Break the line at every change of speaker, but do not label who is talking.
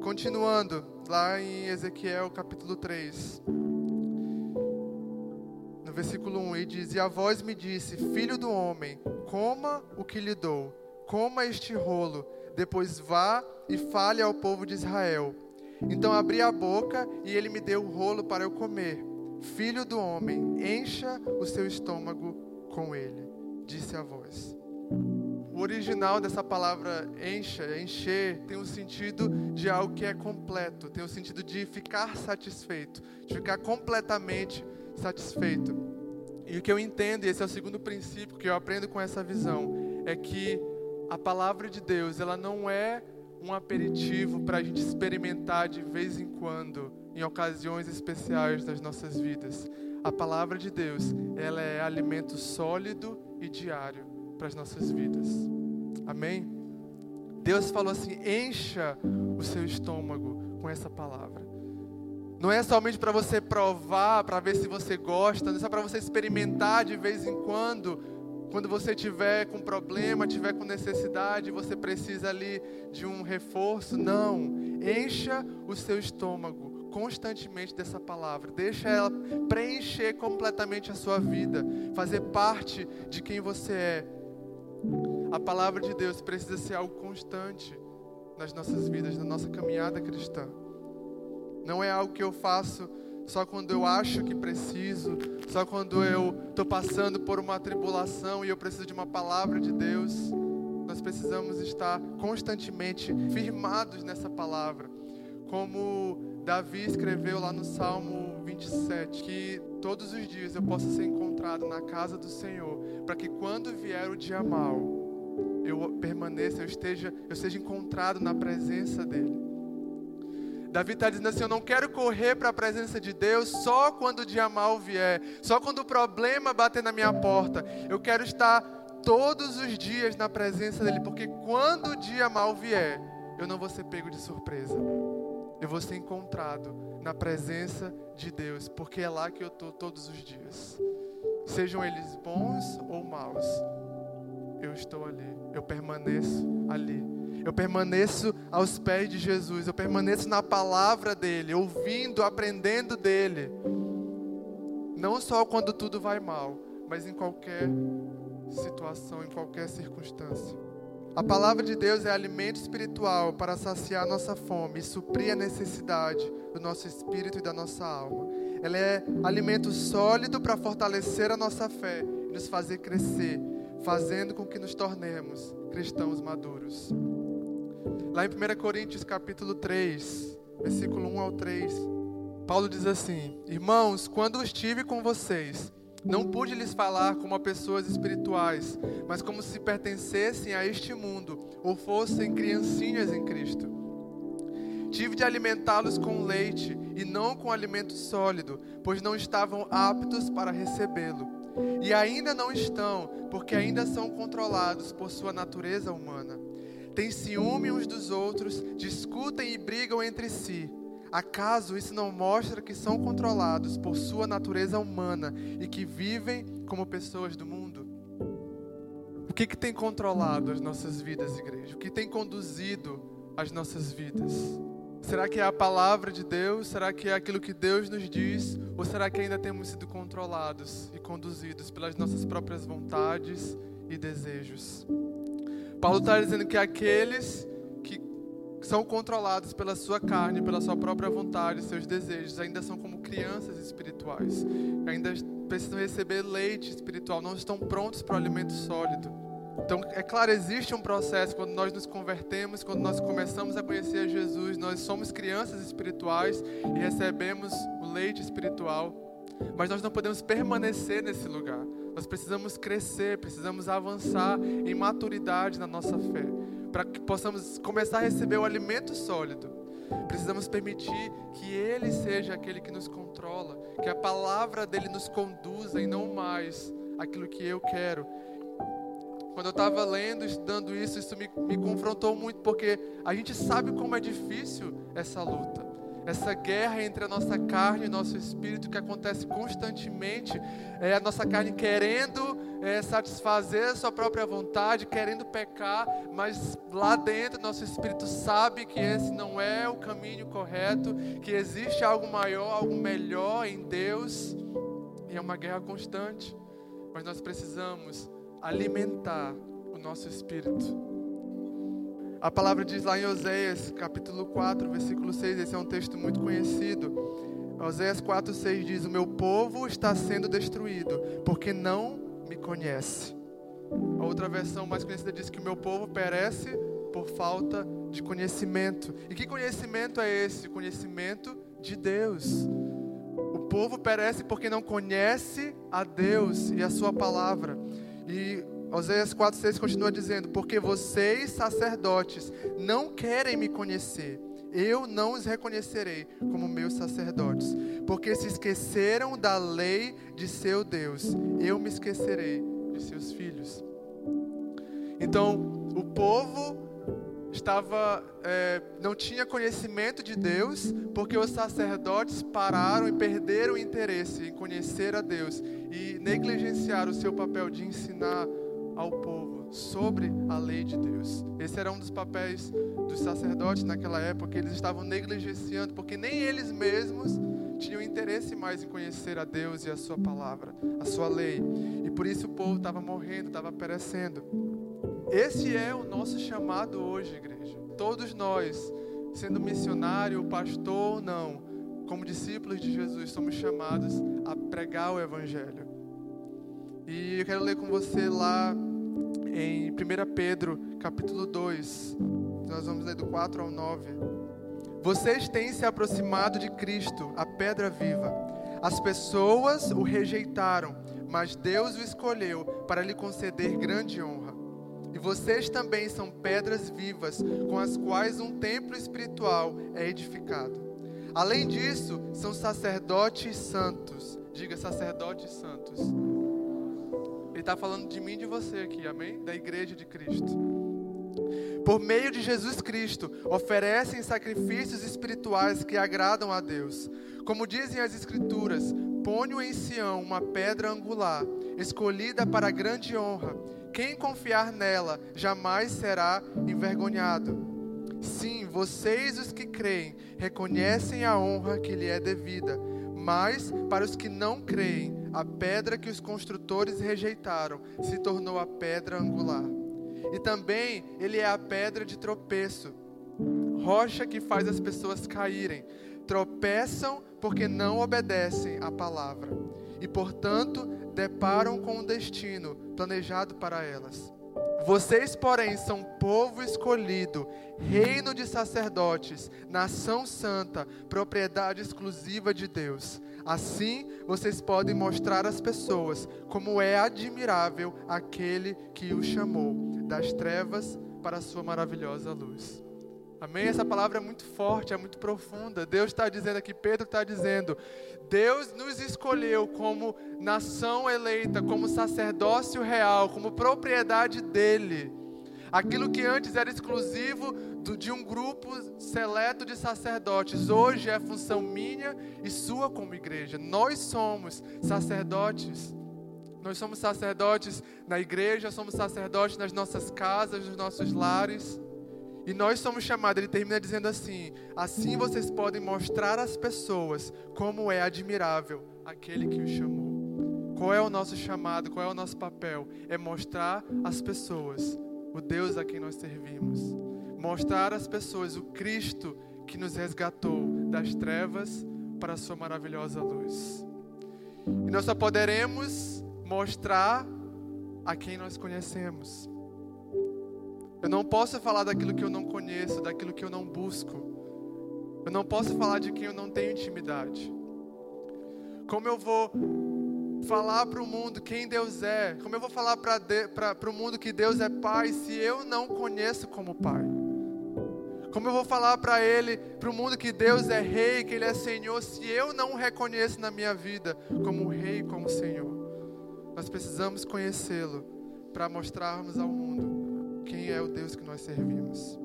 continuando, lá em Ezequiel capítulo 3, no versículo 1, ele diz: E a voz me disse: Filho do homem, coma o que lhe dou, coma este rolo, depois vá e fale ao povo de Israel. Então abri a boca e ele me deu o rolo para eu comer. Filho do homem, encha o seu estômago com ele, disse a voz. Original dessa palavra encha, encher, tem o um sentido de algo que é completo, tem o um sentido de ficar satisfeito, de ficar completamente satisfeito. E o que eu entendo, e esse é o segundo princípio que eu aprendo com essa visão, é que a palavra de Deus, ela não é um aperitivo para a gente experimentar de vez em quando, em ocasiões especiais das nossas vidas. A palavra de Deus, ela é alimento sólido e diário para as nossas vidas. Amém? Deus falou assim: encha o seu estômago com essa palavra. Não é somente para você provar, para ver se você gosta, não é só para você experimentar de vez em quando. Quando você tiver com problema, tiver com necessidade, você precisa ali de um reforço. Não. Encha o seu estômago constantemente dessa palavra. Deixa ela preencher completamente a sua vida, fazer parte de quem você é. A palavra de Deus precisa ser algo constante nas nossas vidas, na nossa caminhada cristã. Não é algo que eu faço só quando eu acho que preciso, só quando eu estou passando por uma tribulação e eu preciso de uma palavra de Deus. Nós precisamos estar constantemente firmados nessa palavra. Como Davi escreveu lá no Salmo 27, que todos os dias eu possa ser encontrado na casa do Senhor, para que quando vier o dia mau, eu permaneça, eu esteja, eu seja encontrado na presença dele. Davi está dizendo assim: Eu não quero correr para a presença de Deus só quando o dia mal vier, só quando o problema bater na minha porta. Eu quero estar todos os dias na presença dEle, porque quando o dia mal vier, eu não vou ser pego de surpresa. Eu vou ser encontrado na presença de Deus, porque é lá que eu estou todos os dias. Sejam eles bons ou maus, eu estou ali, eu permaneço ali eu permaneço aos pés de Jesus, eu permaneço na palavra dele, ouvindo, aprendendo dele. Não só quando tudo vai mal, mas em qualquer situação, em qualquer circunstância. A palavra de Deus é alimento espiritual para saciar nossa fome e suprir a necessidade do nosso espírito e da nossa alma. Ela é alimento sólido para fortalecer a nossa fé e nos fazer crescer, fazendo com que nos tornemos cristãos maduros. Lá em 1 Coríntios capítulo 3, versículo 1 ao 3, Paulo diz assim: Irmãos, quando estive com vocês, não pude lhes falar como a pessoas espirituais, mas como se pertencessem a este mundo ou fossem criancinhas em Cristo. Tive de alimentá-los com leite e não com alimento sólido, pois não estavam aptos para recebê-lo. E ainda não estão, porque ainda são controlados por sua natureza humana têm ciúme uns dos outros, discutem e brigam entre si. Acaso isso não mostra que são controlados por sua natureza humana e que vivem como pessoas do mundo? O que, que tem controlado as nossas vidas, igreja? O que tem conduzido as nossas vidas? Será que é a palavra de Deus? Será que é aquilo que Deus nos diz? Ou será que ainda temos sido controlados e conduzidos pelas nossas próprias vontades e desejos? Paulo está dizendo que aqueles que são controlados pela sua carne, pela sua própria vontade, seus desejos, ainda são como crianças espirituais, ainda precisam receber leite espiritual, não estão prontos para o alimento sólido. Então, é claro, existe um processo quando nós nos convertemos, quando nós começamos a conhecer Jesus, nós somos crianças espirituais e recebemos o leite espiritual, mas nós não podemos permanecer nesse lugar. Nós precisamos crescer, precisamos avançar em maturidade na nossa fé, para que possamos começar a receber o alimento sólido. Precisamos permitir que Ele seja aquele que nos controla, que a palavra dele nos conduza e não mais aquilo que eu quero. Quando eu estava lendo, estudando isso, isso me, me confrontou muito, porque a gente sabe como é difícil essa luta essa guerra entre a nossa carne e o nosso espírito que acontece constantemente, é a nossa carne querendo é, satisfazer a sua própria vontade, querendo pecar, mas lá dentro nosso espírito sabe que esse não é o caminho correto, que existe algo maior, algo melhor em Deus, e é uma guerra constante, mas nós precisamos alimentar o nosso espírito. A palavra diz lá em Oséias, capítulo 4, versículo 6, esse é um texto muito conhecido. Oséias 4, 6 diz: O meu povo está sendo destruído, porque não me conhece. A outra versão mais conhecida diz que o meu povo perece por falta de conhecimento. E que conhecimento é esse? Conhecimento de Deus. O povo perece porque não conhece a Deus e a sua palavra. E Oséias 4,6 continua dizendo: Porque vocês, sacerdotes, não querem me conhecer, eu não os reconhecerei como meus sacerdotes, porque se esqueceram da lei de seu Deus, eu me esquecerei de seus filhos. Então, o povo estava é, não tinha conhecimento de Deus, porque os sacerdotes pararam e perderam o interesse em conhecer a Deus e negligenciaram o seu papel de ensinar ao povo sobre a lei de Deus. Esse era um dos papéis dos sacerdotes naquela época, eles estavam negligenciando, porque nem eles mesmos tinham interesse mais em conhecer a Deus e a sua palavra, a sua lei. E por isso o povo estava morrendo, estava perecendo. Esse é o nosso chamado hoje, igreja. Todos nós, sendo missionário, pastor ou não, como discípulos de Jesus, somos chamados a pregar o Evangelho. E eu quero ler com você lá em 1 Pedro, capítulo 2. Nós vamos ler do 4 ao 9. Vocês têm se aproximado de Cristo, a pedra viva. As pessoas o rejeitaram, mas Deus o escolheu para lhe conceder grande honra. E vocês também são pedras vivas, com as quais um templo espiritual é edificado. Além disso, são sacerdotes santos. Diga sacerdotes santos ele está falando de mim e de você aqui, amém? Da igreja de Cristo. Por meio de Jesus Cristo, oferecem sacrifícios espirituais que agradam a Deus. Como dizem as Escrituras, ponho em Sião uma pedra angular, escolhida para grande honra. Quem confiar nela jamais será envergonhado. Sim, vocês os que creem reconhecem a honra que lhe é devida, mas para os que não creem, a pedra que os construtores rejeitaram se tornou a pedra angular. E também ele é a pedra de tropeço, rocha que faz as pessoas caírem. Tropeçam porque não obedecem à palavra e, portanto, deparam com um destino planejado para elas. Vocês, porém, são povo escolhido, reino de sacerdotes, nação santa, propriedade exclusiva de Deus. Assim, vocês podem mostrar às pessoas como é admirável aquele que o chamou das trevas para a sua maravilhosa luz. Amém? Essa palavra é muito forte, é muito profunda. Deus está dizendo aqui, Pedro está dizendo: Deus nos escolheu como nação eleita, como sacerdócio real, como propriedade dele. Aquilo que antes era exclusivo do, de um grupo seleto de sacerdotes, hoje é função minha e sua como igreja. Nós somos sacerdotes. Nós somos sacerdotes na igreja, somos sacerdotes nas nossas casas, nos nossos lares. E nós somos chamados, ele termina dizendo assim: assim vocês podem mostrar às pessoas como é admirável aquele que os chamou. Qual é o nosso chamado? Qual é o nosso papel? É mostrar às pessoas o Deus a quem nós servimos. Mostrar às pessoas o Cristo que nos resgatou das trevas para a sua maravilhosa luz. E nós só poderemos mostrar a quem nós conhecemos. Eu não posso falar daquilo que eu não conheço, daquilo que eu não busco. Eu não posso falar de quem eu não tenho intimidade. Como eu vou falar para o mundo quem Deus é? Como eu vou falar para o mundo que Deus é Pai se eu não conheço como Pai? Como eu vou falar para ele, para o mundo que Deus é Rei, que Ele é Senhor, se eu não o reconheço na minha vida como Rei, como Senhor? Nós precisamos conhecê-lo para mostrarmos ao mundo quem é o Deus que nós servimos.